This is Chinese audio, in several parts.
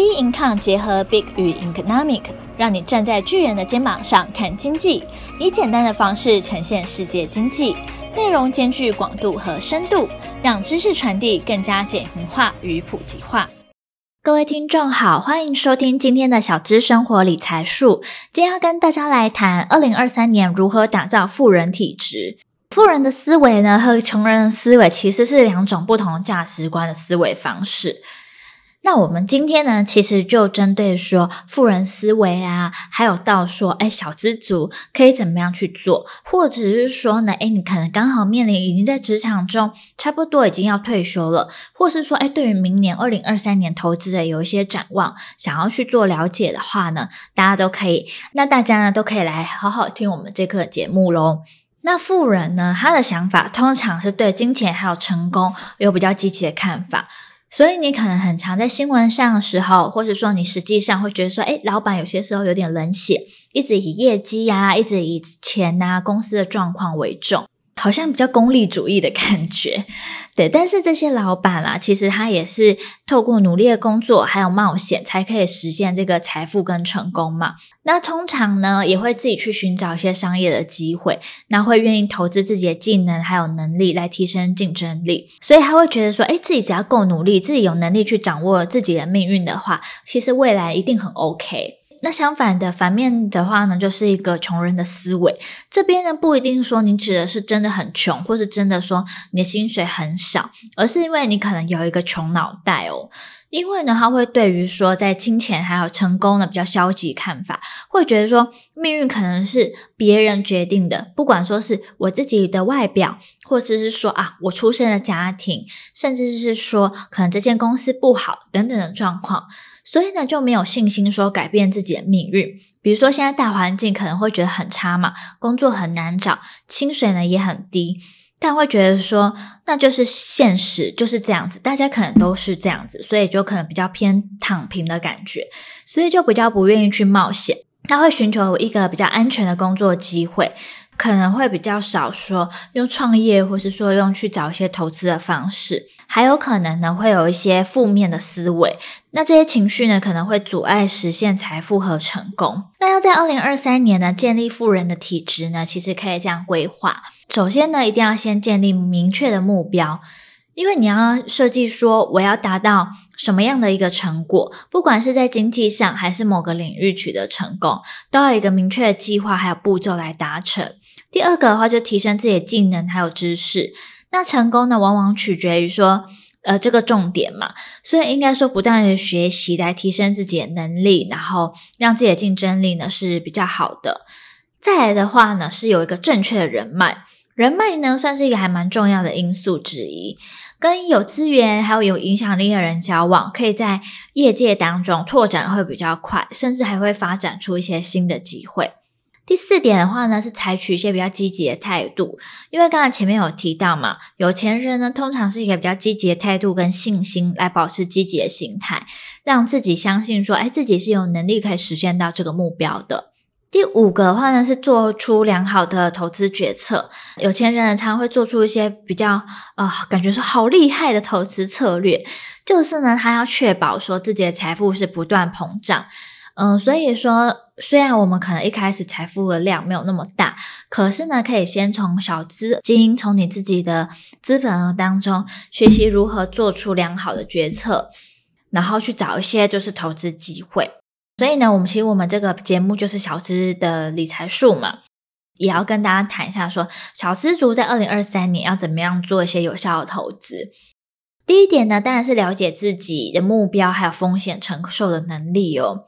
B Income 结合 Big 与 Economic，让你站在巨人的肩膀上看经济，以简单的方式呈现世界经济，内容兼具广度和深度，让知识传递更加简明化与普及化。各位听众好，欢迎收听今天的小资生活理财术。今天要跟大家来谈二零二三年如何打造富人体质。富人的思维呢，和穷人的思维其实是两种不同价值观的思维方式。那我们今天呢，其实就针对说富人思维啊，还有到说，哎，小资族可以怎么样去做，或者是说呢，哎，你可能刚好面临已经在职场中差不多已经要退休了，或是说，哎，对于明年二零二三年投资的有一些展望，想要去做了解的话呢，大家都可以，那大家呢都可以来好好听我们这课节目喽。那富人呢，他的想法通常是对金钱还有成功有比较积极的看法。所以你可能很常在新闻上的时候，或是说你实际上会觉得说，哎，老板有些时候有点冷血，一直以业绩呀，一直以钱呐，公司的状况为重。好像比较功利主义的感觉，但是这些老板啦，其实他也是透过努力的工作还有冒险，才可以实现这个财富跟成功嘛。那通常呢，也会自己去寻找一些商业的机会，那会愿意投资自己的技能还有能力来提升竞争力。所以他会觉得说，诶，自己只要够努力，自己有能力去掌握自己的命运的话，其实未来一定很 OK。那相反的反面的话呢，就是一个穷人的思维。这边呢，不一定说你指的是真的很穷，或是真的说你的薪水很少，而是因为你可能有一个穷脑袋哦。因为呢，他会对于说在金钱还有成功的比较消极看法，会觉得说命运可能是别人决定的，不管说是我自己的外表，或者是说啊我出生的家庭，甚至是说可能这间公司不好等等的状况，所以呢就没有信心说改变自己的命运。比如说现在大环境可能会觉得很差嘛，工作很难找，薪水呢也很低。但会觉得说，那就是现实就是这样子，大家可能都是这样子，所以就可能比较偏躺平的感觉，所以就比较不愿意去冒险。他会寻求一个比较安全的工作机会，可能会比较少说用创业，或是说用去找一些投资的方式。还有可能呢，会有一些负面的思维，那这些情绪呢，可能会阻碍实现财富和成功。那要在二零二三年呢，建立富人的体质呢，其实可以这样规划。首先呢，一定要先建立明确的目标，因为你要设计说我要达到什么样的一个成果，不管是在经济上还是某个领域取得成功，都要有一个明确的计划还有步骤来达成。第二个的话，就提升自己的技能还有知识。那成功呢，往往取决于说，呃，这个重点嘛，所以应该说不断的学习来提升自己的能力，然后让自己的竞争力呢是比较好的。再来的话呢，是有一个正确的人脉，人脉呢算是一个还蛮重要的因素之一，跟有资源还有有影响力的人交往，可以在业界当中拓展会比较快，甚至还会发展出一些新的机会。第四点的话呢，是采取一些比较积极的态度，因为刚才前面有提到嘛，有钱人呢通常是一个比较积极的态度跟信心来保持积极的心态，让自己相信说，哎，自己是有能力可以实现到这个目标的。第五个的话呢，是做出良好的投资决策，有钱人常常会做出一些比较啊、感觉说好厉害的投资策略，就是呢，他要确保说自己的财富是不断膨胀。嗯，所以说，虽然我们可能一开始财富的量没有那么大，可是呢，可以先从小资金，从你自己的资本额当中学习如何做出良好的决策，然后去找一些就是投资机会。所以呢，我们其实我们这个节目就是小资的理财术嘛，也要跟大家谈一下说，小资族在二零二三年要怎么样做一些有效的投资。第一点呢，当然是了解自己的目标还有风险承受的能力哦。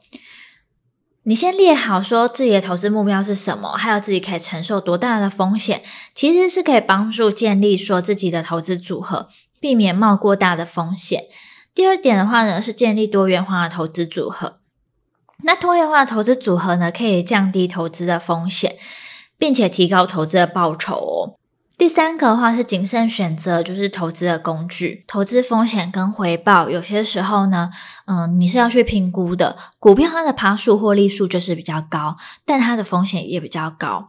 你先列好说自己的投资目标是什么，还有自己可以承受多大的风险，其实是可以帮助建立说自己的投资组合，避免冒过大的风险。第二点的话呢，是建立多元化的投资组合。那多元化的投资组合呢，可以降低投资的风险，并且提高投资的报酬哦。第三个的话是谨慎选择，就是投资的工具，投资风险跟回报，有些时候呢，嗯，你是要去评估的。股票它的爬数获利数就是比较高，但它的风险也比较高。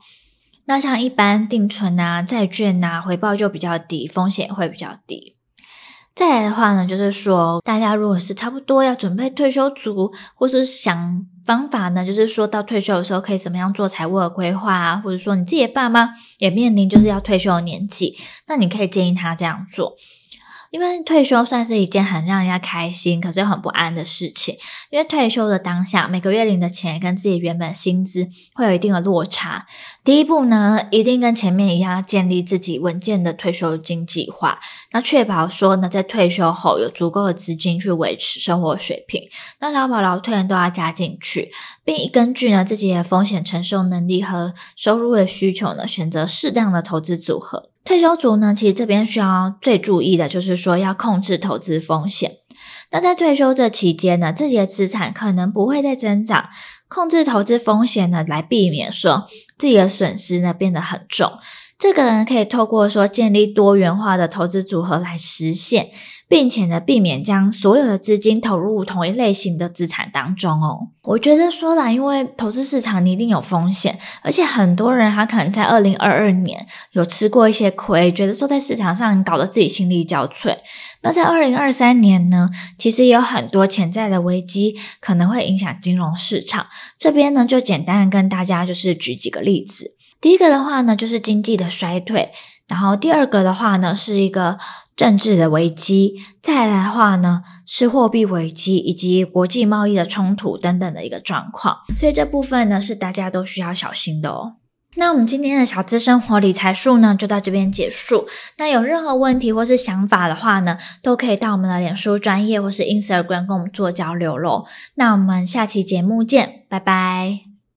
那像一般定存啊、债券啊，回报就比较低，风险会比较低。再来的话呢，就是说大家如果是差不多要准备退休族，或是想方法呢，就是说到退休的时候可以怎么样做财务的规划啊，或者说你自己的爸妈也面临就是要退休的年纪，那你可以建议他这样做。因为退休算是一件很让人家开心，可是又很不安的事情。因为退休的当下，每个月领的钱跟自己原本薪资会有一定的落差。第一步呢，一定跟前面一样，建立自己稳健的退休金计划，那确保说呢，在退休后有足够的资金去维持生活水平。那劳保劳退都要加进去，并根据呢自己的风险承受能力和收入的需求呢，选择适当的投资组合。退休族呢，其实这边需要最注意的就是说要控制投资风险。那在退休这期间呢，自己的资产可能不会再增长，控制投资风险呢，来避免说自己的损失呢变得很重。这个呢可以透过说建立多元化的投资组合来实现。并且呢，避免将所有的资金投入同一类型的资产当中哦。我觉得说啦，因为投资市场你一定有风险，而且很多人他可能在二零二二年有吃过一些亏，觉得说在市场上搞得自己心力交瘁。那在二零二三年呢，其实也有很多潜在的危机可能会影响金融市场。这边呢，就简单的跟大家就是举几个例子。第一个的话呢，就是经济的衰退。然后第二个的话呢，是一个政治的危机；再来的话呢，是货币危机以及国际贸易的冲突等等的一个状况。所以这部分呢，是大家都需要小心的哦。那我们今天的小资生活理财术呢，就到这边结束。那有任何问题或是想法的话呢，都可以到我们的脸书专业或是 Instagram 跟我们做交流喽。那我们下期节目见，拜拜。